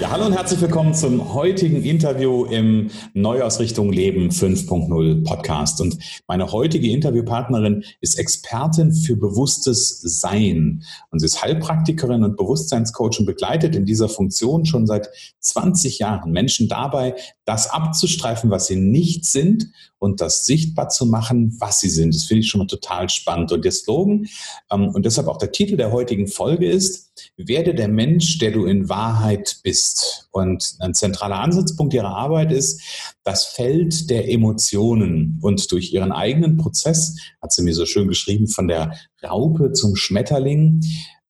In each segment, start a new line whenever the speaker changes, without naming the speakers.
Ja, hallo und herzlich willkommen zum heutigen Interview im Neuausrichtung Leben 5.0 Podcast. Und meine heutige Interviewpartnerin ist Expertin für bewusstes Sein. Und sie ist Heilpraktikerin und Bewusstseinscoach und begleitet in dieser Funktion schon seit 20 Jahren Menschen dabei, das abzustreifen, was sie nicht sind und das sichtbar zu machen, was sie sind. Das finde ich schon mal total spannend. Und der Slogan ähm, und deshalb auch der Titel der heutigen Folge ist, werde der Mensch, der du in Wahrheit bist. Und ein zentraler Ansatzpunkt ihrer Arbeit ist das Feld der Emotionen. Und durch ihren eigenen Prozess, hat sie mir so schön geschrieben, von der Raupe zum Schmetterling,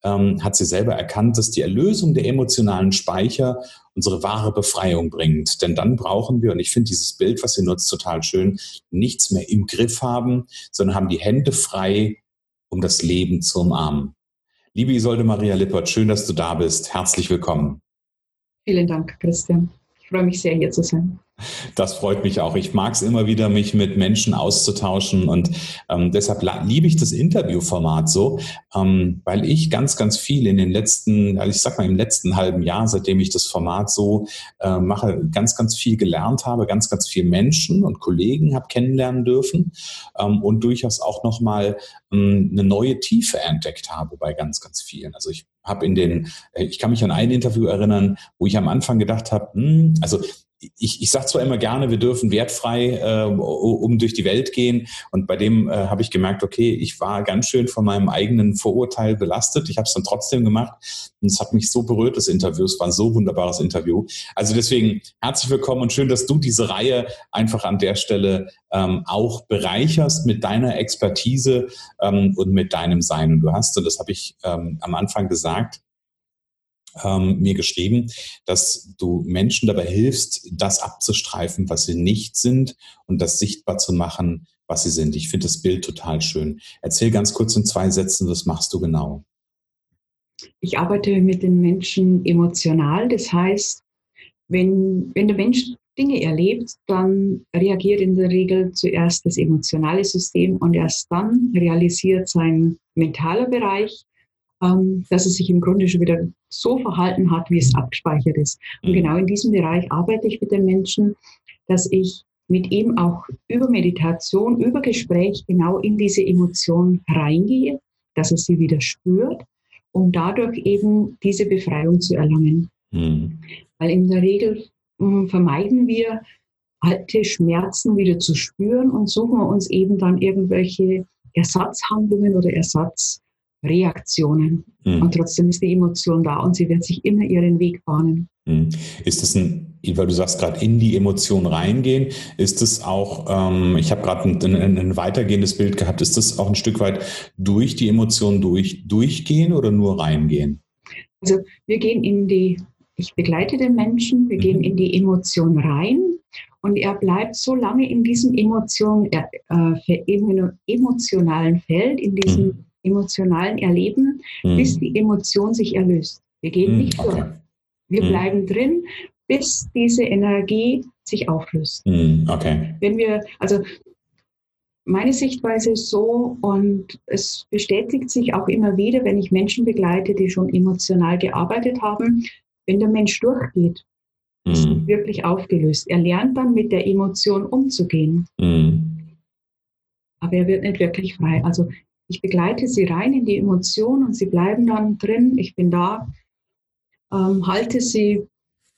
ähm, hat sie selber erkannt, dass die Erlösung der emotionalen Speicher unsere wahre Befreiung bringt. Denn dann brauchen wir, und ich finde dieses Bild, was sie nutzt, total schön, nichts mehr im Griff haben, sondern haben die Hände frei, um das Leben zu umarmen. Liebe Isolde Maria Lippert, schön, dass du da bist. Herzlich willkommen.
Vielen Dank, Christian. Ich freue mich sehr, hier zu sein.
Das freut mich auch. Ich mag es immer wieder, mich mit Menschen auszutauschen und ähm, deshalb liebe ich das Interviewformat so, ähm, weil ich ganz, ganz viel in den letzten, also ich sag mal im letzten halben Jahr, seitdem ich das Format so äh, mache, ganz, ganz viel gelernt habe, ganz, ganz viel Menschen und Kollegen habe kennenlernen dürfen ähm, und durchaus auch nochmal eine neue Tiefe entdeckt habe bei ganz, ganz vielen. Also ich habe in den, äh, ich kann mich an ein Interview erinnern, wo ich am Anfang gedacht habe, hm, also ich, ich sage zwar immer gerne, wir dürfen wertfrei äh, um durch die Welt gehen. Und bei dem äh, habe ich gemerkt, okay, ich war ganz schön von meinem eigenen Vorurteil belastet. Ich habe es dann trotzdem gemacht. Und es hat mich so berührt, das Interview. Es war ein so wunderbares Interview. Also deswegen herzlich willkommen und schön, dass du diese Reihe einfach an der Stelle ähm, auch bereicherst mit deiner Expertise ähm, und mit deinem Sein. Und du hast, und das habe ich ähm, am Anfang gesagt, ähm, mir geschrieben, dass du Menschen dabei hilfst, das abzustreifen, was sie nicht sind und das sichtbar zu machen, was sie sind. Ich finde das Bild total schön. Erzähl ganz kurz in zwei Sätzen, was machst du genau?
Ich arbeite mit den Menschen emotional. Das heißt, wenn, wenn der Mensch Dinge erlebt, dann reagiert in der Regel zuerst das emotionale System und erst dann realisiert sein mentaler Bereich, ähm, dass es sich im Grunde schon wieder so verhalten hat, wie es abgespeichert ist. Und mhm. genau in diesem Bereich arbeite ich mit den Menschen, dass ich mit ihm auch über Meditation, über Gespräch genau in diese Emotion reingehe, dass er sie wieder spürt, um dadurch eben diese Befreiung zu erlangen. Mhm. Weil in der Regel vermeiden wir, alte Schmerzen wieder zu spüren und suchen uns eben dann irgendwelche Ersatzhandlungen oder Ersatz Reaktionen. Mhm. Und trotzdem ist die Emotion da und sie wird sich immer ihren Weg bahnen.
Mhm. Ist das ein, weil du sagst gerade in die Emotion reingehen, ist es auch, ähm, ich habe gerade ein, ein, ein, weitergehendes Bild gehabt, ist das auch ein Stück weit durch die Emotion durch, durchgehen oder nur reingehen?
Also wir gehen in die, ich begleite den Menschen, wir mhm. gehen in die Emotion rein und er bleibt so lange in diesem Emotion, äh, emotionalen Feld, in diesem mhm emotionalen Erleben, mhm. bis die Emotion sich erlöst. Wir gehen mhm. nicht durch. Wir mhm. bleiben drin, bis diese Energie sich auflöst. Mhm. Okay. Wenn wir, also meine Sichtweise ist so und es bestätigt sich auch immer wieder, wenn ich Menschen begleite, die schon emotional gearbeitet haben, wenn der Mensch durchgeht, ist mhm. wirklich aufgelöst. Er lernt dann mit der Emotion umzugehen. Mhm. Aber er wird nicht wirklich frei. Also ich begleite sie rein in die Emotion und sie bleiben dann drin. Ich bin da, ähm, halte sie,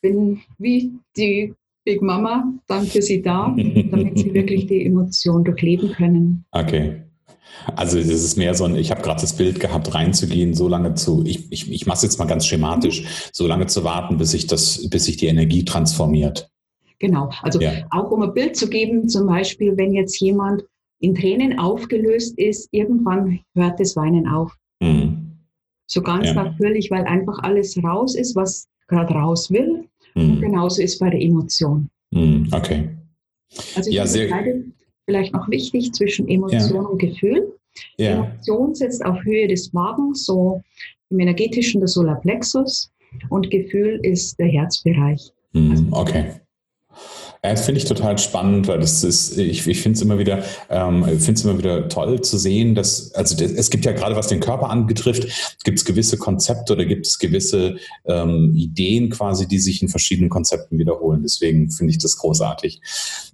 bin wie die Big Mama dann für sie da, damit sie wirklich die Emotion durchleben können.
Okay. Also es ist mehr so ein, ich habe gerade das Bild gehabt, reinzugehen, so lange zu, ich, ich, ich mache es jetzt mal ganz schematisch, so lange zu warten, bis sich das, bis sich die Energie transformiert.
Genau, also ja. auch um ein Bild zu geben, zum Beispiel, wenn jetzt jemand in Tränen aufgelöst ist, irgendwann hört das Weinen auf. Mhm. So ganz ja. natürlich, weil einfach alles raus ist, was gerade raus will. Mhm. Und genauso ist bei der Emotion.
Mhm. Okay.
Also ich ja, sehr vielleicht noch wichtig zwischen Emotion ja. und Gefühl. Ja. Emotion sitzt auf Höhe des Magens, so im energetischen der Solarplexus und Gefühl ist der Herzbereich.
Mhm, okay. Das finde ich total spannend, weil das ist, ich, ich finde es immer wieder, ähm, finde es immer wieder toll zu sehen, dass, also es gibt ja gerade, was den Körper anbetrifft, gibt es gewisse Konzepte oder gibt es gewisse ähm, Ideen quasi, die sich in verschiedenen Konzepten wiederholen. Deswegen finde ich das großartig.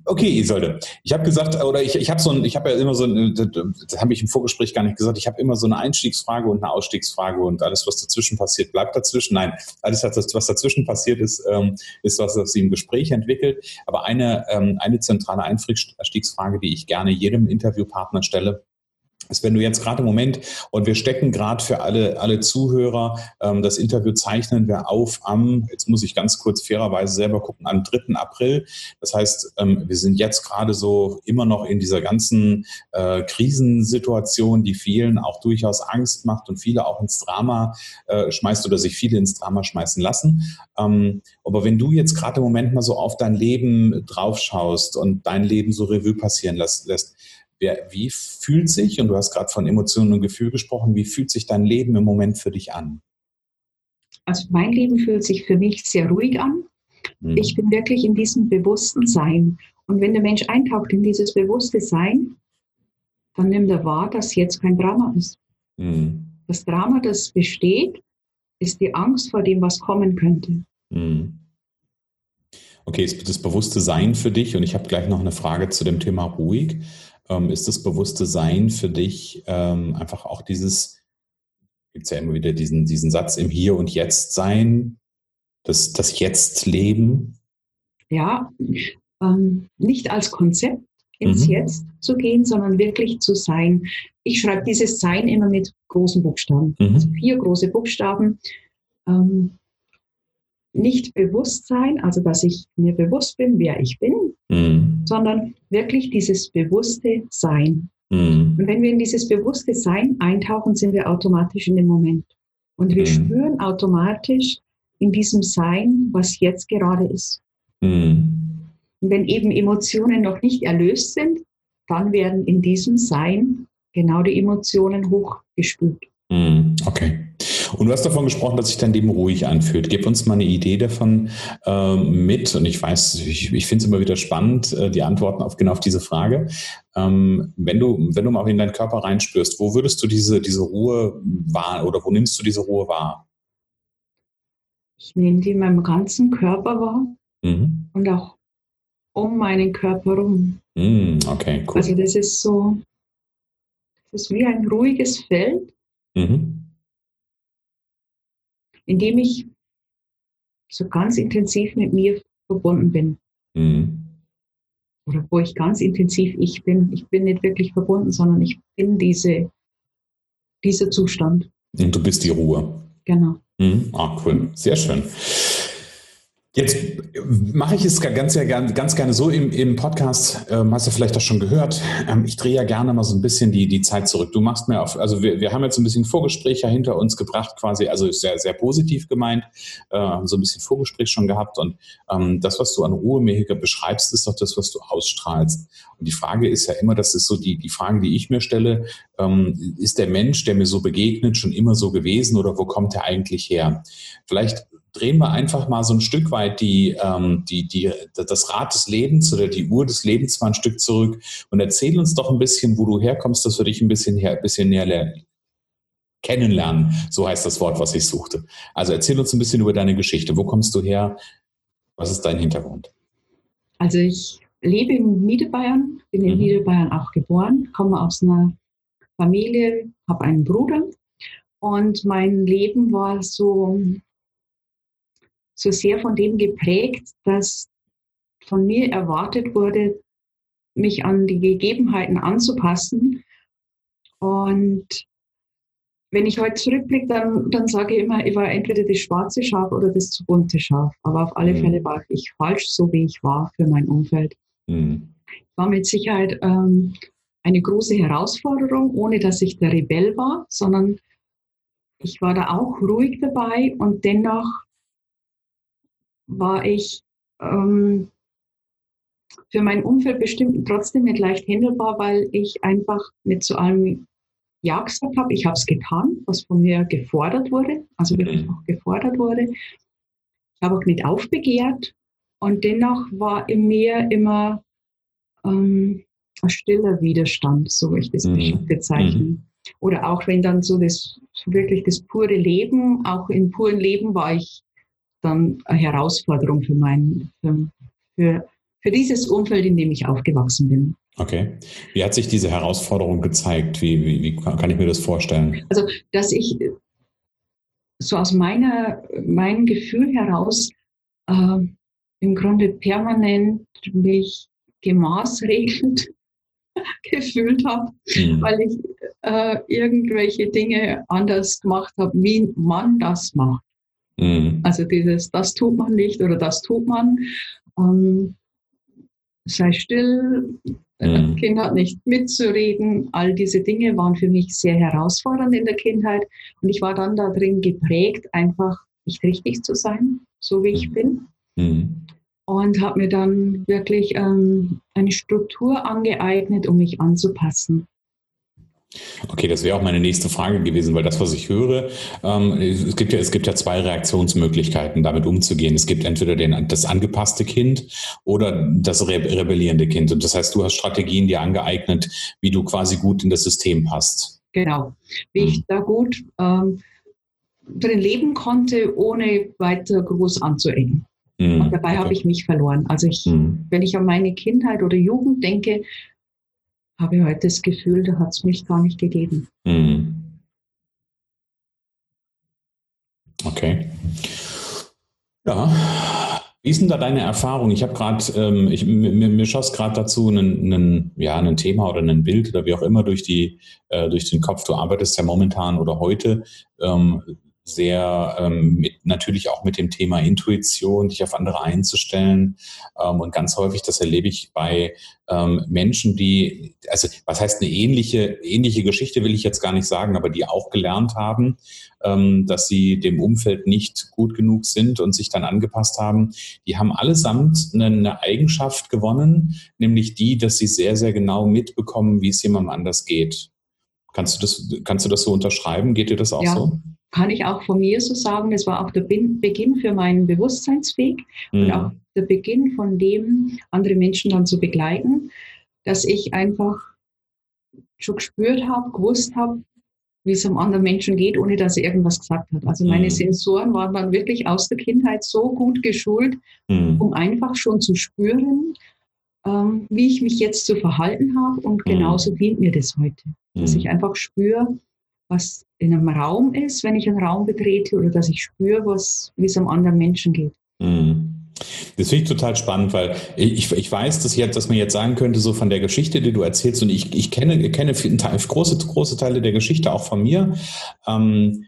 Okay, Isolde, ich habe gesagt, oder ich, ich habe so ein, ich habe ja immer so ein, das habe ich im Vorgespräch gar nicht gesagt, ich habe immer so eine Einstiegsfrage und eine Ausstiegsfrage und alles, was dazwischen passiert, bleibt dazwischen. Nein, alles, was dazwischen passiert ist, ähm, ist was, was sich im Gespräch entwickelt. Aber aber eine, ähm, eine zentrale Einstiegsfrage, die ich gerne jedem Interviewpartner stelle, ist, wenn du jetzt gerade im Moment, und wir stecken gerade für alle, alle Zuhörer, ähm, das Interview zeichnen wir auf am, jetzt muss ich ganz kurz fairerweise selber gucken, am 3. April. Das heißt, ähm, wir sind jetzt gerade so immer noch in dieser ganzen äh, Krisensituation, die vielen auch durchaus Angst macht und viele auch ins Drama äh, schmeißt oder sich viele ins Drama schmeißen lassen. Ähm, aber wenn du jetzt gerade im Moment mal so auf dein Leben draufschaust und dein Leben so Revue passieren lässt, lässt Wer, wie fühlt sich, und du hast gerade von Emotionen und Gefühl gesprochen, wie fühlt sich dein Leben im Moment für dich an?
Also mein Leben fühlt sich für mich sehr ruhig an. Mhm. Ich bin wirklich in diesem bewussten Sein. Und wenn der Mensch eintaucht in dieses bewusste Sein, dann nimmt er wahr, dass jetzt kein Drama ist. Mhm. Das Drama, das besteht, ist die Angst vor dem, was kommen könnte. Mhm.
Okay, ist das bewusste Sein für dich? Und ich habe gleich noch eine Frage zu dem Thema ruhig. Ähm, ist das bewusste Sein für dich ähm, einfach auch dieses, gibt es ja immer wieder diesen, diesen Satz im Hier und Jetzt sein, das, das Jetzt-Leben?
Ja, ähm, nicht als Konzept ins mhm. Jetzt zu gehen, sondern wirklich zu sein. Ich schreibe dieses Sein immer mit großen Buchstaben, mhm. also vier große Buchstaben. Ähm, nicht Bewusstsein, also dass ich mir bewusst bin, wer ich bin, mhm. sondern wirklich dieses bewusste Sein. Mhm. Und wenn wir in dieses bewusste Sein eintauchen, sind wir automatisch in dem Moment. Und wir mhm. spüren automatisch in diesem Sein, was jetzt gerade ist. Mhm. Und wenn eben Emotionen noch nicht erlöst sind, dann werden in diesem Sein genau die Emotionen hochgespült.
Mhm. Okay. Und du hast davon gesprochen, dass sich dein Leben ruhig anfühlt. Gib uns mal eine Idee davon äh, mit. Und ich weiß, ich, ich finde es immer wieder spannend, äh, die Antworten auf genau auf diese Frage. Ähm, wenn du, wenn du mal in deinen Körper reinspürst, wo würdest du diese, diese Ruhe wahr oder wo nimmst du diese Ruhe wahr?
Ich nehme die in meinem ganzen Körper wahr mhm. und auch um meinen Körper herum.
Mhm, okay, cool.
Also das ist so, das ist wie ein ruhiges Feld. Mhm indem ich so ganz intensiv mit mir verbunden bin. Mhm. Oder wo ich ganz intensiv ich bin. Ich bin nicht wirklich verbunden, sondern ich bin diese, dieser Zustand.
Und du bist die Ruhe.
Genau.
Mhm. Ah, cool. Sehr schön. Jetzt mache ich es ganz, ja, ganz gerne so im, im Podcast, ähm, hast du vielleicht auch schon gehört. Ähm, ich drehe ja gerne mal so ein bisschen die, die Zeit zurück. Du machst mir auf, also wir, wir haben jetzt ein bisschen Vorgespräche hinter uns gebracht, quasi, also sehr, sehr positiv gemeint, äh, so ein bisschen Vorgespräch schon gehabt und ähm, das, was du an Ruhe mir beschreibst, ist doch das, was du ausstrahlst. Und die Frage ist ja immer, das ist so die, die Frage, die ich mir stelle, ähm, ist der Mensch, der mir so begegnet, schon immer so gewesen oder wo kommt er eigentlich her? Vielleicht drehen wir einfach mal so ein Stück weit die, ähm, die, die, das Rad des Lebens oder die Uhr des Lebens mal ein Stück zurück und erzähl uns doch ein bisschen, wo du herkommst, dass wir dich ein bisschen, her, ein bisschen näher lernen. Kennenlernen, so heißt das Wort, was ich suchte. Also erzähl uns ein bisschen über deine Geschichte. Wo kommst du her? Was ist dein Hintergrund?
Also ich lebe in Niederbayern, bin in mhm. Niederbayern auch geboren, komme aus einer Familie, habe einen Bruder und mein Leben war so so sehr von dem geprägt, dass von mir erwartet wurde, mich an die Gegebenheiten anzupassen. Und wenn ich heute zurückblicke, dann, dann sage ich immer, ich war entweder das schwarze Schaf oder das zu bunte Schaf. Aber auf alle mhm. Fälle war ich falsch, so wie ich war für mein Umfeld. Mhm. War mit Sicherheit ähm, eine große Herausforderung, ohne dass ich der Rebell war, sondern ich war da auch ruhig dabei und dennoch war ich ähm, für mein Umfeld bestimmt trotzdem nicht leicht handelbar, weil ich einfach nicht zu allem Ja gesagt habe. Ich habe es getan, was von mir gefordert wurde, also wirklich auch gefordert wurde. Ich habe auch nicht aufbegehrt und dennoch war in mir immer ähm, ein stiller Widerstand, so würde ich das mhm. bezeichnen. Mhm. Oder auch wenn dann so das wirklich das pure Leben, auch im puren Leben war ich dann eine Herausforderung für mein, für, für, dieses Umfeld, in dem ich aufgewachsen bin.
Okay. Wie hat sich diese Herausforderung gezeigt? Wie, wie, wie kann ich mir das vorstellen?
Also, dass ich so aus meiner, meinem Gefühl heraus äh, im Grunde permanent mich gemaßregelt gefühlt habe, mhm. weil ich äh, irgendwelche Dinge anders gemacht habe, wie man das macht. Mhm. Also dieses, das tut man nicht oder das tut man. Ähm, sei still, mhm. das Kind hat nicht mitzureden. All diese Dinge waren für mich sehr herausfordernd in der Kindheit. Und ich war dann darin geprägt, einfach nicht richtig zu sein, so wie ich mhm. bin. Mhm und habe mir dann wirklich ähm, eine Struktur angeeignet, um mich anzupassen.
Okay, das wäre auch meine nächste Frage gewesen, weil das, was ich höre, ähm, es, gibt ja, es gibt ja zwei Reaktionsmöglichkeiten, damit umzugehen. Es gibt entweder den, das angepasste Kind oder das re rebellierende Kind. Und das heißt, du hast Strategien dir angeeignet, wie du quasi gut in das System passt.
Genau, wie hm. ich da gut ähm, drin leben konnte, ohne weiter groß anzuengen. Mhm. Und dabei okay. habe ich mich verloren. Also ich, mhm. wenn ich an meine Kindheit oder Jugend denke, habe ich heute das Gefühl, da hat es mich gar nicht gegeben. Mhm.
Okay. Ja. Wie ist denn da deine Erfahrung? Ich habe gerade, ähm, mir, mir schoss gerade dazu ein, ja, Thema oder ein Bild oder wie auch immer durch, die, äh, durch den Kopf. Du arbeitest ja momentan oder heute ähm, sehr ähm, mit, natürlich auch mit dem Thema Intuition, dich auf andere einzustellen. Ähm, und ganz häufig, das erlebe ich bei ähm, Menschen, die, also was heißt eine ähnliche, ähnliche Geschichte will ich jetzt gar nicht sagen, aber die auch gelernt haben, ähm, dass sie dem Umfeld nicht gut genug sind und sich dann angepasst haben. Die haben allesamt eine, eine Eigenschaft gewonnen, nämlich die, dass sie sehr, sehr genau mitbekommen, wie es jemandem anders geht. Kannst du das, kannst du das so unterschreiben? Geht dir das auch ja. so?
Kann ich auch von mir so sagen, das war auch der Beginn für meinen Bewusstseinsweg mhm. und auch der Beginn von dem, andere Menschen dann zu begleiten, dass ich einfach schon gespürt habe, gewusst habe, wie es einem anderen Menschen geht, ohne dass er irgendwas gesagt hat. Also meine mhm. Sensoren waren dann wirklich aus der Kindheit so gut geschult, mhm. um einfach schon zu spüren, ähm, wie ich mich jetzt zu verhalten habe. Und mhm. genauso dient mir das heute. Dass mhm. ich einfach spüre, was in einem Raum ist, wenn ich einen Raum betrete, oder dass ich spüre, was, wie es einem anderen Menschen geht. Mhm.
Das finde ich total spannend, weil ich, ich weiß, dass, jetzt, dass man jetzt sagen könnte, so von der Geschichte, die du erzählst, und ich, ich kenne, kenne große, große Teile der Geschichte auch von mir. Ähm,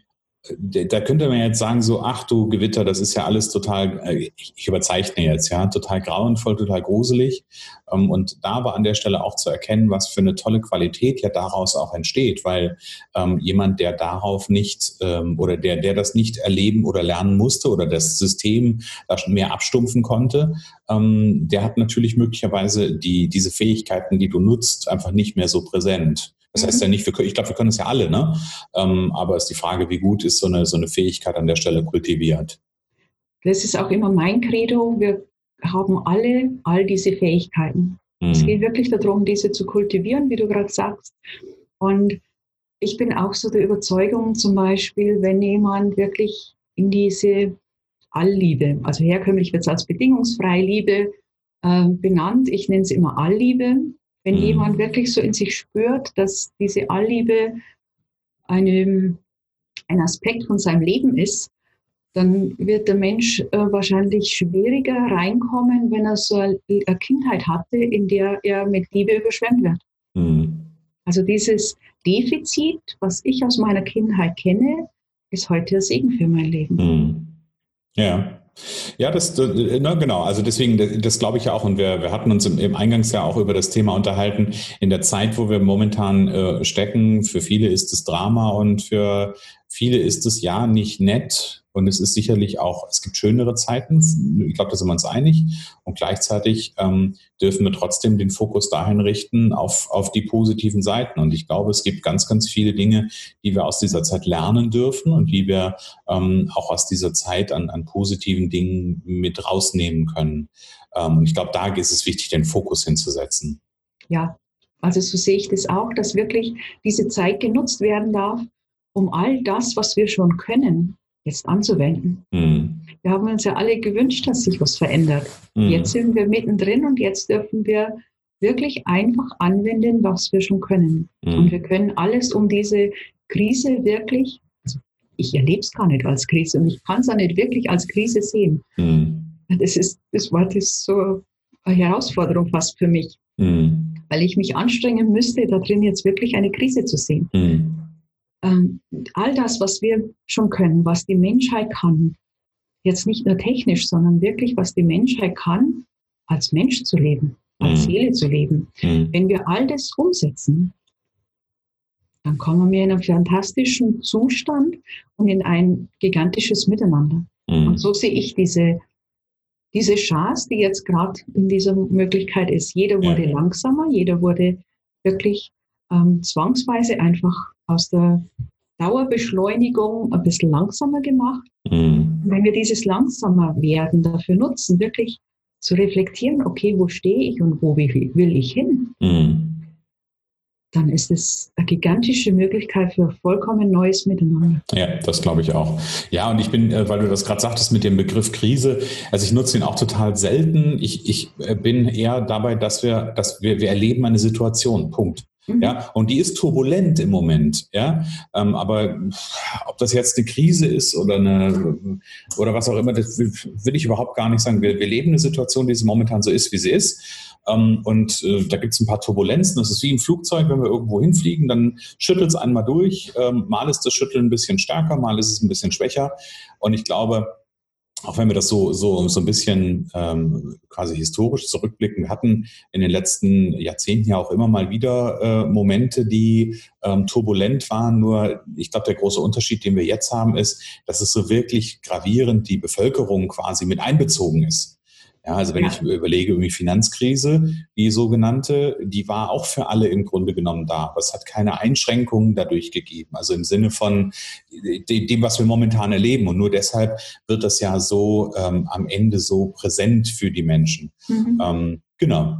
da könnte man jetzt sagen, so, ach du Gewitter, das ist ja alles total, äh, ich überzeichne jetzt, ja, total grauenvoll, total gruselig. Ähm, und da aber an der Stelle auch zu erkennen, was für eine tolle Qualität ja daraus auch entsteht, weil ähm, jemand, der darauf nicht ähm, oder der, der das nicht erleben oder lernen musste oder das System da schon mehr abstumpfen konnte, der hat natürlich möglicherweise die, diese Fähigkeiten, die du nutzt, einfach nicht mehr so präsent. Das heißt ja mhm. nicht, wir, ich glaube, wir können es ja alle, ne? Ähm, aber es ist die Frage, wie gut ist so eine, so eine Fähigkeit an der Stelle kultiviert.
Das ist auch immer mein Credo. Wir haben alle all diese Fähigkeiten. Mhm. Es geht wirklich darum, diese zu kultivieren, wie du gerade sagst. Und ich bin auch so der Überzeugung, zum Beispiel, wenn jemand wirklich in diese Allliebe, also herkömmlich wird es als bedingungsfreie Liebe äh, benannt, ich nenne es immer Allliebe, wenn mhm. jemand wirklich so in sich spürt, dass diese Allliebe eine, ein Aspekt von seinem Leben ist, dann wird der Mensch äh, wahrscheinlich schwieriger reinkommen, wenn er so eine Kindheit hatte, in der er mit Liebe überschwemmt wird. Mhm. Also dieses Defizit, was ich aus meiner Kindheit kenne, ist heute ein Segen für mein Leben. Mhm.
Ja. Ja, das, na, genau. Also deswegen, das, das glaube ich ja auch. Und wir, wir hatten uns im, im Eingangsjahr auch über das Thema unterhalten. In der Zeit, wo wir momentan äh, stecken, für viele ist es Drama und für viele ist es ja nicht nett, Und es ist sicherlich auch, es gibt schönere Zeiten, ich glaube, da sind wir uns einig. Und gleichzeitig ähm, dürfen wir trotzdem den Fokus dahin richten auf, auf die positiven Seiten. Und ich glaube, es gibt ganz, ganz viele Dinge, die wir aus dieser Zeit lernen dürfen und die wir ähm, auch aus dieser Zeit an, an positiven Dingen mit rausnehmen können. Ähm, ich glaube, da ist es wichtig, den Fokus hinzusetzen.
Ja, also so sehe ich das auch, dass wirklich diese Zeit genutzt werden darf, um all das, was wir schon können, jetzt anzuwenden. Mhm. Wir haben uns ja alle gewünscht, dass sich was verändert. Mhm. Jetzt sind wir mittendrin und jetzt dürfen wir wirklich einfach anwenden, was wir schon können. Mhm. Und wir können alles, um diese Krise wirklich, also ich erlebe es gar nicht als Krise und ich kann es auch nicht wirklich als Krise sehen. Mhm. Das ist, das war das so eine Herausforderung fast für mich, mhm. weil ich mich anstrengen müsste, da drin jetzt wirklich eine Krise zu sehen. Ähm, all das, was wir schon können, was die Menschheit kann, jetzt nicht nur technisch, sondern wirklich, was die Menschheit kann, als Mensch zu leben, als mhm. Seele zu leben. Mhm. Wenn wir all das umsetzen, dann kommen wir in einen fantastischen Zustand und in ein gigantisches Miteinander. Mhm. Und so sehe ich diese, diese Chance, die jetzt gerade in dieser Möglichkeit ist. Jeder wurde ja. langsamer, jeder wurde wirklich ähm, zwangsweise einfach aus der Dauerbeschleunigung ein bisschen langsamer gemacht. Mhm. Wenn wir dieses langsamer werden dafür nutzen, wirklich zu reflektieren, okay, wo stehe ich und wo will ich hin, mhm. dann ist es eine gigantische Möglichkeit für vollkommen neues Miteinander.
Ja, das glaube ich auch. Ja, und ich bin, äh, weil du das gerade sagtest mit dem Begriff Krise, also ich nutze ihn auch total selten. Ich, ich äh, bin eher dabei, dass wir, dass wir, wir erleben eine Situation. Punkt. Mhm. Ja, und die ist turbulent im Moment. Ja, ähm, aber ob das jetzt eine Krise ist oder eine oder was auch immer, das will, will ich überhaupt gar nicht sagen. Wir, wir leben eine Situation, die momentan so ist, wie sie ist. Ähm, und äh, da gibt es ein paar Turbulenzen. Das ist wie im Flugzeug, wenn wir irgendwo hinfliegen, dann schüttelt es einmal durch. Ähm, mal ist das Schütteln ein bisschen stärker, mal ist es ein bisschen schwächer. Und ich glaube, auch wenn wir das so, so, so ein bisschen ähm, quasi historisch zurückblicken, wir hatten in den letzten Jahrzehnten ja auch immer mal wieder äh, Momente, die ähm, turbulent waren. Nur ich glaube, der große Unterschied, den wir jetzt haben, ist, dass es so wirklich gravierend die Bevölkerung quasi mit einbezogen ist. Ja, also wenn ja. ich überlege, irgendwie Finanzkrise, die sogenannte, die war auch für alle im Grunde genommen da. Aber es hat keine Einschränkungen dadurch gegeben. Also im Sinne von dem, was wir momentan erleben. Und nur deshalb wird das ja so ähm, am Ende so präsent für die Menschen. Mhm. Ähm, genau.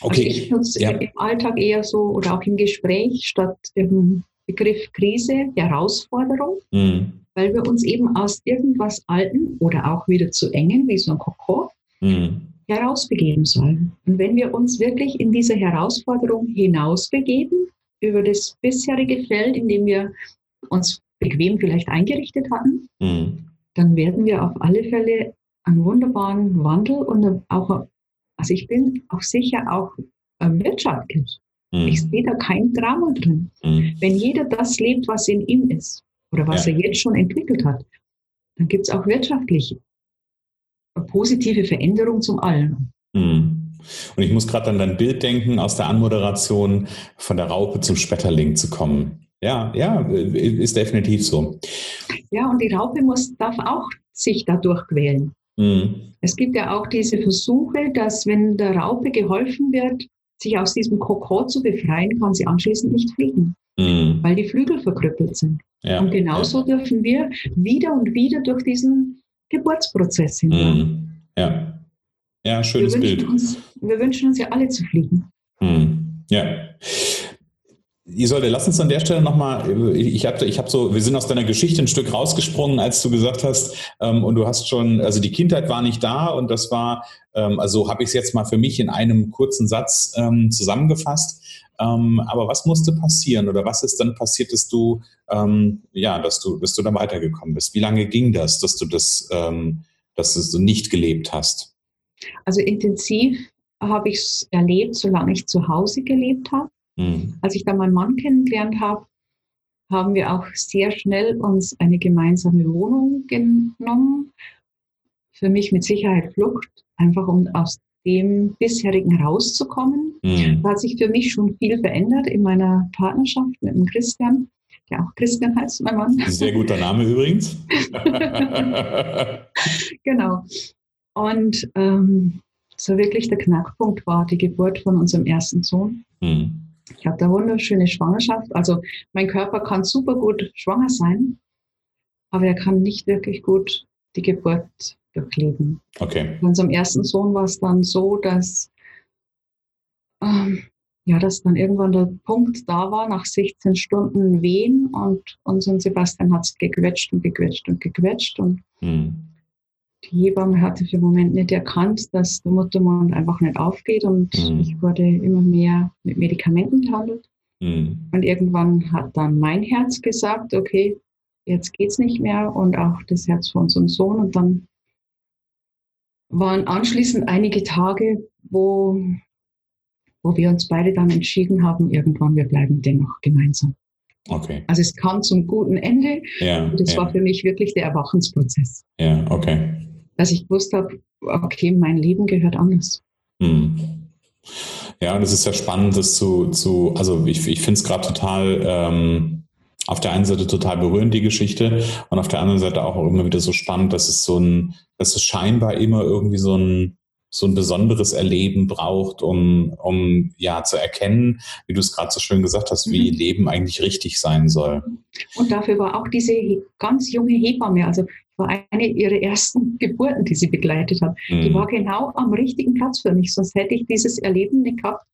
Okay. Also ich nutze ja. im Alltag eher so oder auch im Gespräch statt dem Begriff Krise, Herausforderung. Mhm weil wir uns eben aus irgendwas Alten oder auch wieder zu engen, wie so ein Kokon, mhm. herausbegeben sollen. Und wenn wir uns wirklich in diese Herausforderung hinausbegeben, über das bisherige Feld, in dem wir uns bequem vielleicht eingerichtet hatten, mhm. dann werden wir auf alle Fälle einen wunderbaren Wandel und auch, also ich bin auch sicher auch wirtschaftlich. Mhm. Ich sehe da kein Drama drin. Mhm. Wenn jeder das lebt, was in ihm ist, oder was ja. er jetzt schon entwickelt hat, dann gibt es auch wirtschaftlich positive Veränderung zum Allen.
Mhm. Und ich muss gerade an dein Bild denken, aus der Anmoderation von der Raupe zum Spetterling zu kommen. Ja, ja, ist definitiv so.
Ja, und die Raupe muss, darf auch sich dadurch quälen. Mhm. Es gibt ja auch diese Versuche, dass wenn der Raupe geholfen wird, sich aus diesem Kokon zu befreien, kann sie anschließend nicht fliegen, mhm. weil die Flügel verkrüppelt sind. Ja, und genauso ja. dürfen wir wieder und wieder durch diesen Geburtsprozess hindurch. Mhm.
Ja. Ja, schönes
wir
Bild.
Uns, wir wünschen uns ja alle zu fliegen.
Mhm. Ja. Isolde, lass uns an der Stelle nochmal, ich habe ich hab so, wir sind aus deiner Geschichte ein Stück rausgesprungen, als du gesagt hast, ähm, und du hast schon, also die Kindheit war nicht da und das war, ähm, also habe ich es jetzt mal für mich in einem kurzen Satz ähm, zusammengefasst. Ähm, aber was musste passieren oder was ist dann passiert, dass du, ähm, ja, dass du, dass du da weitergekommen bist? Wie lange ging das, dass du das, ähm, dass du nicht gelebt hast?
Also intensiv habe ich es erlebt, solange ich zu Hause gelebt habe. Mhm. Als ich dann meinen Mann kennengelernt habe, haben wir auch sehr schnell uns eine gemeinsame Wohnung genommen. Für mich mit Sicherheit Flucht, einfach um aus dem bisherigen rauszukommen. Mhm. Da hat sich für mich schon viel verändert in meiner Partnerschaft mit dem Christian. der auch Christian heißt, mein Mann.
Sehr guter Name übrigens.
genau. Und ähm, so wirklich der Knackpunkt war die Geburt von unserem ersten Sohn. Mhm. Ich hatte eine wunderschöne Schwangerschaft. Also mein Körper kann super gut schwanger sein, aber er kann nicht wirklich gut die Geburt durchleben.
Okay.
Bei unserem ersten Sohn war es dann so, dass ähm, ja, dass dann irgendwann der Punkt da war, nach 16 Stunden Wehen und unseren Sebastian hat es gequetscht und gequetscht und gequetscht und mhm. die Hebamme hatte für den Moment nicht erkannt, dass der Muttermund einfach nicht aufgeht und mhm. ich wurde immer mehr mit Medikamenten behandelt. Mhm. Und irgendwann hat dann mein Herz gesagt, okay, jetzt geht's nicht mehr und auch das Herz von unserem Sohn und dann waren anschließend einige Tage, wo wo wir uns beide dann entschieden haben, irgendwann, wir bleiben dennoch gemeinsam.
Okay.
Also es kam zum guten Ende
ja,
und das
ja.
war für mich wirklich der Erwachensprozess.
Ja, okay.
Dass ich gewusst habe, okay, mein Leben gehört anders.
Hm. Ja, und es ist ja spannend, das zu, zu also ich, ich finde es gerade total, ähm, auf der einen Seite total berührend, die Geschichte, und auf der anderen Seite auch immer wieder so spannend, dass es so ein, dass es scheinbar immer irgendwie so ein, so ein besonderes Erleben braucht, um, um ja zu erkennen, wie du es gerade so schön gesagt hast, wie mhm. Leben eigentlich richtig sein soll.
Und dafür war auch diese ganz junge Hebamme, also war eine ihrer ersten Geburten, die sie begleitet hat. Mhm. Die war genau am richtigen Platz für mich, sonst hätte ich dieses Erleben nicht gehabt.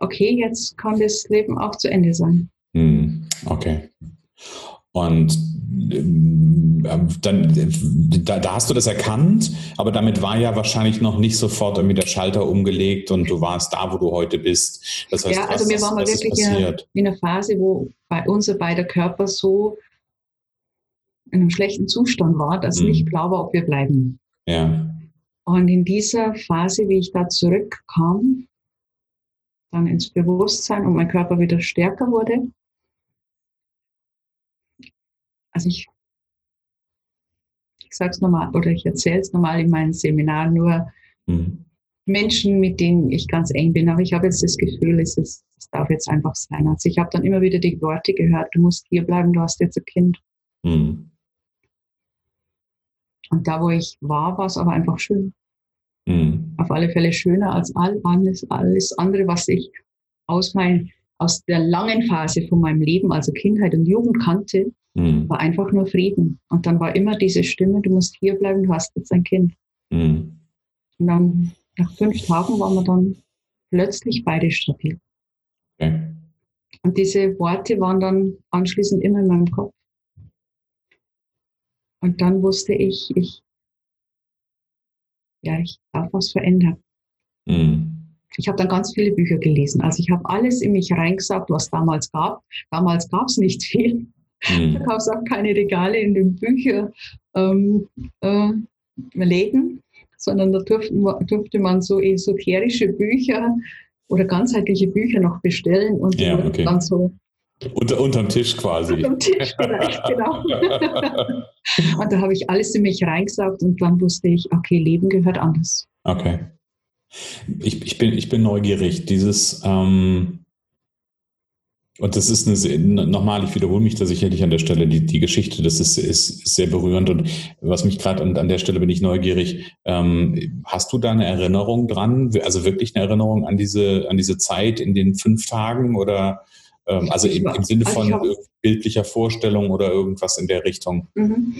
Okay, jetzt kann das Leben auch zu Ende sein.
Mhm. Okay. Und ähm, dann, da, da, hast du das erkannt, aber damit war ja wahrscheinlich noch nicht sofort irgendwie der Schalter umgelegt und du warst da, wo du heute bist.
Das heißt, ja, also wir waren wirklich in, in einer Phase, wo bei unser beider Körper so in einem schlechten Zustand war, dass mhm. nicht klar war, ob wir bleiben.
Ja.
Und in dieser Phase, wie ich da zurückkam, dann ins Bewusstsein und mein Körper wieder stärker wurde, also ich, ich sage es nochmal oder ich erzähle es nochmal in meinen Seminaren nur mhm. Menschen, mit denen ich ganz eng bin. Aber ich habe jetzt das Gefühl, es, ist, es darf jetzt einfach sein. Also ich habe dann immer wieder die Worte gehört, du musst hier bleiben, du hast jetzt ein Kind. Mhm. Und da, wo ich war, war es aber einfach schön. Mhm. Auf alle Fälle schöner als alles, alles andere, was ich aus, mein, aus der langen Phase von meinem Leben, also Kindheit und Jugend kannte. Mhm. War einfach nur Frieden. Und dann war immer diese Stimme, du musst hier bleiben, du hast jetzt ein Kind. Mhm. Und dann nach fünf Tagen waren wir dann plötzlich beide stabil. Okay. Und diese Worte waren dann anschließend immer in meinem Kopf. Und dann wusste ich, ich, ja, ich darf was verändern. Mhm. Ich habe dann ganz viele Bücher gelesen. Also ich habe alles in mich reingesagt, was damals gab. Damals gab es nicht viel. Mhm. Da gab es auch keine Regale in den Bücherläden, ähm, äh, sondern da durfte, durfte man so esoterische Bücher oder ganzheitliche Bücher noch bestellen und
ja, okay.
dann so
unter, unterm Tisch quasi.
Unterm Tisch vielleicht, genau. und da habe ich alles in mich reingesaugt und dann wusste ich, okay, Leben gehört anders.
Okay. Ich, ich, bin, ich bin neugierig. Dieses, ähm, und das ist eine, nochmal, ich wiederhole mich da sicherlich an der Stelle, die, die Geschichte, das ist, ist, ist sehr berührend und was mich gerade an, an der Stelle bin ich neugierig. Ähm, hast du da eine Erinnerung dran, also wirklich eine Erinnerung an diese, an diese Zeit in den fünf Tagen oder ähm, also im, im, Sinne also von also bildlicher Vorstellung oder irgendwas in der Richtung?
Mhm.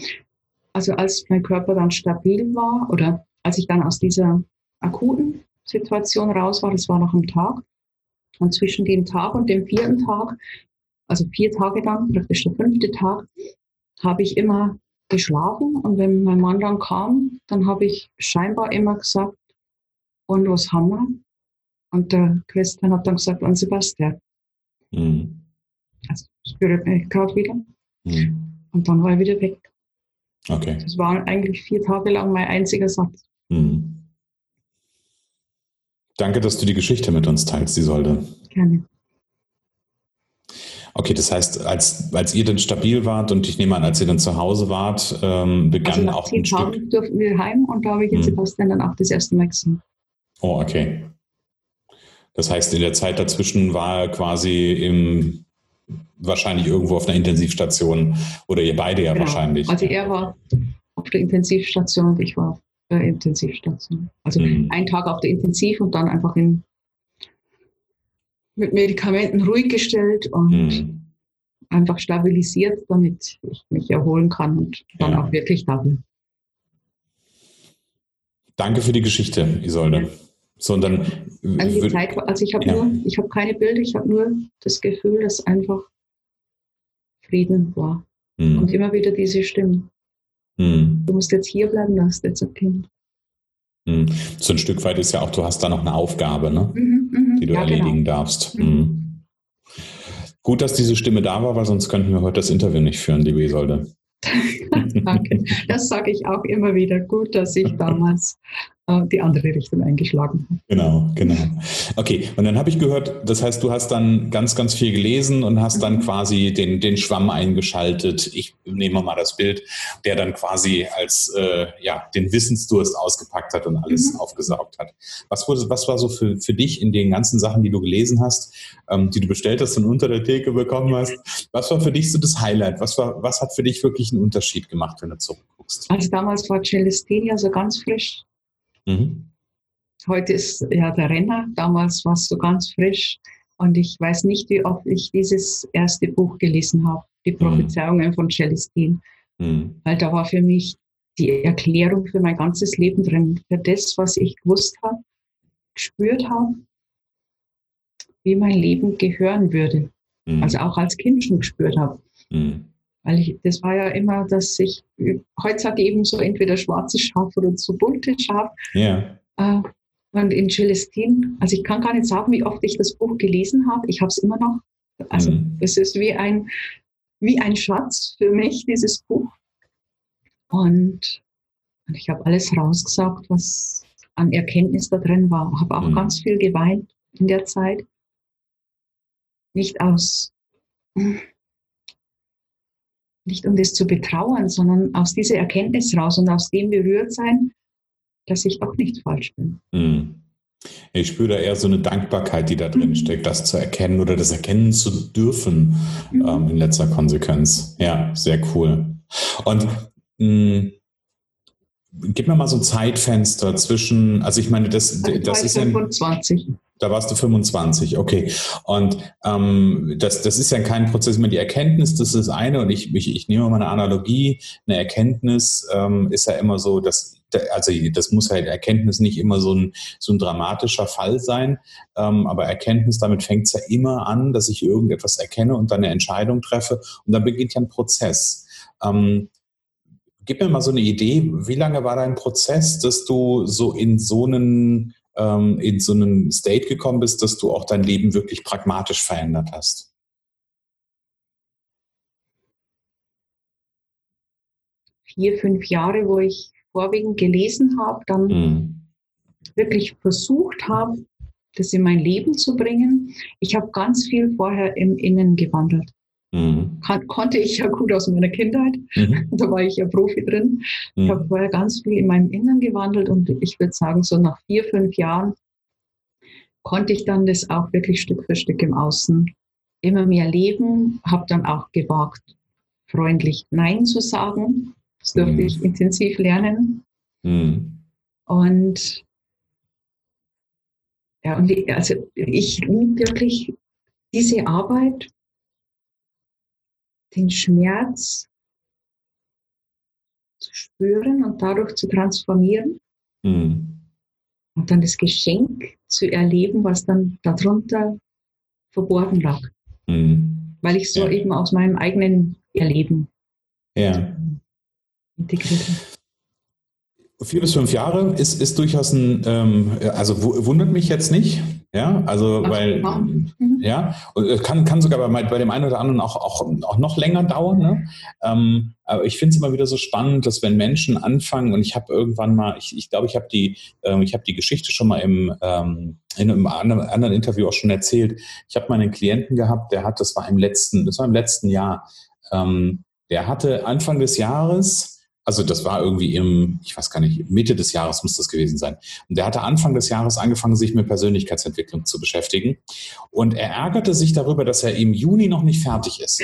Also als mein Körper dann stabil war oder als ich dann aus dieser akuten Situation raus war, das war noch am Tag, und zwischen dem Tag und dem vierten Tag, also vier Tage dann, praktisch der fünfte Tag, habe ich immer geschlafen. Und wenn mein Mann dann kam, dann habe ich scheinbar immer gesagt, und was haben wir? Und der Christian hat dann gesagt, und Sebastian. Mhm. Also spürt mich gerade wieder. Mhm. Und dann war er wieder weg.
Okay.
Das war eigentlich vier Tage lang mein einziger Satz. Mhm.
Danke, dass du die Geschichte mit uns teilst, Isolde.
Gerne.
Okay, das heißt, als, als ihr dann stabil wart und ich nehme an, als ihr dann zu Hause wart, ähm, begann also auch
ein Tagen Stück. durften wir heim und da habe ich jetzt hm. Sebastian dann auch das erste Mal gesehen.
Oh, okay. Das heißt, in der Zeit dazwischen war er quasi im, wahrscheinlich irgendwo auf einer Intensivstation oder ihr beide ja genau. wahrscheinlich.
Also er war auf der Intensivstation und ich war der Intensivstation. Also mhm. ein Tag auf der Intensiv und dann einfach in, mit Medikamenten ruhig gestellt und mhm. einfach stabilisiert, damit ich mich erholen kann und dann ja. auch wirklich da bin.
Danke für die Geschichte, Isolde. Sondern
also, die Zeit, also ich habe ja. nur, ich habe keine Bilder, ich habe nur das Gefühl, dass einfach Frieden war. Mhm. Und immer wieder diese Stimmen. Mhm. Du musst jetzt hier bleiben, du hast jetzt Kind.
Mhm. So ein Stück weit ist ja auch, du hast da noch eine Aufgabe, ne? Mhm, mhm. die du ja, erledigen genau. darfst. Mhm. Mhm. Gut, dass diese Stimme da war, weil sonst könnten wir heute das Interview nicht führen, liebe Isolde.
Danke. Das sage ich auch immer wieder. Gut, dass ich damals die andere Richtung eingeschlagen.
Genau, genau. Okay, und dann habe ich gehört, das heißt, du hast dann ganz, ganz viel gelesen und hast dann mhm. quasi den, den Schwamm eingeschaltet. Ich nehme mal das Bild, der dann quasi als äh, ja, den Wissensdurst ausgepackt hat und alles mhm. aufgesaugt hat. Was, wurde, was war so für, für dich in den ganzen Sachen, die du gelesen hast, ähm, die du bestellt hast und unter der Theke bekommen hast? Was war für dich so das Highlight? Was, war, was hat für dich wirklich einen Unterschied gemacht, wenn du zurückguckst?
Also damals war Celestini so ganz frisch Mhm. Heute ist ja der Renner, damals war es so ganz frisch. Und ich weiß nicht, wie oft ich dieses erste Buch gelesen habe, die mhm. Prophezeiungen mhm. von Celestine. Mhm. Weil da war für mich die Erklärung für mein ganzes Leben drin, für das, was ich gewusst habe, gespürt habe, wie mein Leben gehören würde. Mhm. Also auch als Kind schon gespürt habe. Mhm. Weil ich, das war ja immer, dass ich heutzutage eben so entweder schwarzes Schaf oder so buntes Schaf. Ja. Äh, und in Celestine, also ich kann gar nicht sagen, wie oft ich das Buch gelesen habe. Ich habe es immer noch. Also mhm. es ist wie ein, wie ein Schatz für mich, dieses Buch. Und, und ich habe alles rausgesagt, was an Erkenntnis da drin war. Habe auch mhm. ganz viel geweint in der Zeit. Nicht aus nicht um das zu betrauern, sondern aus dieser Erkenntnis raus und aus dem berührt sein, dass ich auch nicht falsch bin. Mhm.
Ich spüre da eher so eine Dankbarkeit, die da drin mhm. steckt, das zu erkennen oder das erkennen zu dürfen mhm. ähm, in letzter Konsequenz. Ja, sehr cool. Und mh, mm, gib mir mal so ein Zeitfenster zwischen, also ich meine, das, das ist ja. 25. Da warst du 25, okay. Und ähm, das, das ist ja kein Prozess. mehr. die Erkenntnis, das ist eine, und ich, ich, ich nehme mal eine Analogie. Eine Erkenntnis ähm, ist ja immer so, dass also das muss halt Erkenntnis nicht immer so ein, so ein dramatischer Fall sein, ähm, aber Erkenntnis, damit fängt es ja immer an, dass ich irgendetwas erkenne und dann eine Entscheidung treffe und dann beginnt ja ein Prozess. Ähm, gib mir mal so eine Idee, wie lange war dein Prozess, dass du so in so einen ähm, in so einen State gekommen bist, dass du auch dein Leben wirklich pragmatisch verändert hast?
Vier, fünf Jahre, wo ich vorwiegend gelesen habe, dann mhm. wirklich versucht habe, das in mein Leben zu bringen. Ich habe ganz viel vorher im Innen gewandelt. Mhm. Kon konnte ich ja gut aus meiner Kindheit. Mhm. Da war ich ja Profi drin. Mhm. Ich habe vorher ganz viel in meinem Innern gewandelt und ich würde sagen, so nach vier, fünf Jahren konnte ich dann das auch wirklich Stück für Stück im Außen immer mehr leben, habe dann auch gewagt, freundlich Nein zu sagen. Das durfte mhm. ich intensiv lernen. Mhm. Und ja, und also ich liebe wirklich diese Arbeit den Schmerz zu spüren und dadurch zu transformieren. Mhm. Und dann das Geschenk zu erleben, was dann darunter verborgen lag. Mhm. Weil ich so ja. eben aus meinem eigenen Erleben
ja. integriert habe. Vier bis fünf Jahre ist, ist durchaus ein, ähm, also wundert mich jetzt nicht, ja, also weil, mhm. ja, und kann, kann sogar bei, bei dem einen oder anderen auch, auch, auch noch länger dauern. Ne? Ähm, aber ich finde es immer wieder so spannend, dass wenn Menschen anfangen, und ich habe irgendwann mal, ich glaube, ich, glaub, ich habe die, ähm, ich habe die Geschichte schon mal im, ähm, in einem anderen, anderen Interview auch schon erzählt. Ich habe mal einen Klienten gehabt, der hat, das war im letzten, das war im letzten Jahr, ähm, der hatte Anfang des Jahres Also das war irgendwie im, ich weiß gar nicht, Mitte des Jahres muss das gewesen sein. Und der hatte Anfang des Jahres angefangen, sich mit Persönlichkeitsentwicklung zu beschäftigen. Und er ärgerte sich darüber, dass er im Juni noch nicht fertig ist.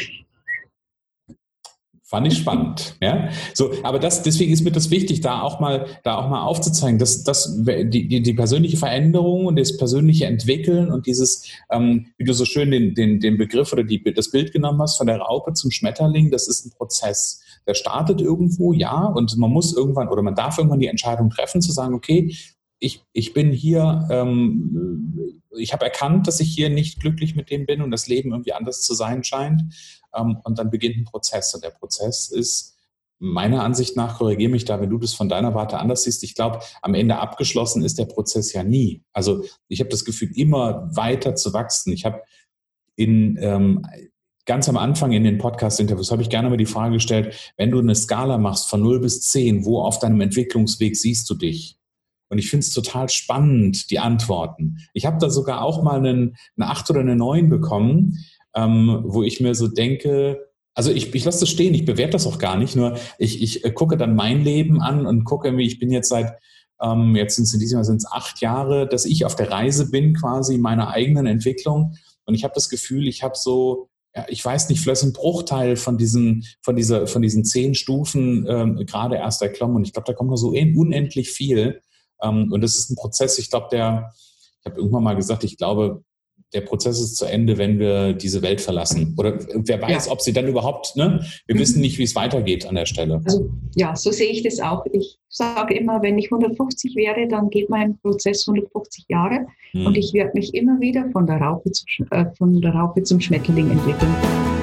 Fand ich spannend, ja. So, aber das, deswegen ist mir das wichtig, da auch mal, da auch mal aufzuzeigen, dass, dass die, die, die persönliche Veränderung und das persönliche Entwickeln und dieses, ähm, wie du so schön den, den, den Begriff oder die, das Bild genommen hast, von der Raupe zum Schmetterling, das ist ein Prozess. Der startet irgendwo, ja, und man muss irgendwann oder man darf irgendwann die Entscheidung treffen, zu sagen, okay, ich, ich bin hier, ähm, ich habe erkannt, dass ich hier nicht glücklich mit dem bin und das Leben irgendwie anders zu sein scheint. Ähm, und dann beginnt ein Prozess. Und der Prozess ist meiner Ansicht nach, korrigiere mich da, wenn du das von deiner Warte anders siehst, ich glaube, am Ende abgeschlossen ist der Prozess ja nie. Also ich habe das Gefühl, immer weiter zu wachsen. Ich habe in ähm, ganz am Anfang in den Podcast-Interviews habe ich gerne mal die Frage gestellt, wenn du eine Skala machst von 0 bis 10, wo auf deinem Entwicklungsweg siehst du dich? Und ich finde es total spannend, die Antworten. Ich habe da sogar auch mal einen, eine 8 oder eine 9 bekommen, ähm, wo ich mir so denke, also ich, ich lasse das stehen, ich bewerte das auch gar nicht, nur ich, ich äh, gucke dann mein Leben an und gucke, wie ich bin jetzt seit, ähm, jetzt sind es in diesem Jahr sind es acht Jahre, dass ich auf der Reise bin, quasi meiner eigenen Entwicklung. Und ich habe das Gefühl, ich habe so, ich weiß nicht, vielleicht ein Bruchteil von diesen, von dieser, von diesen zehn Stufen ähm, gerade erst erklommen. Und ich glaube, da kommt noch so unendlich viel. Ähm, und das ist ein Prozess, ich glaube, der, ich habe irgendwann mal gesagt, ich glaube, der Prozess ist zu Ende, wenn wir diese Welt verlassen. Oder wer weiß, ja. ob sie dann überhaupt, ne? Wir mhm. wissen nicht, wie es weitergeht an der Stelle.
Also, ja, so sehe ich das auch. Ich sage immer, wenn ich 150 wäre, dann geht mein Prozess 150 Jahre mhm. und ich werde mich immer wieder von der Raupe, zum, äh, von der Raupe zum Schmetterling entwickeln.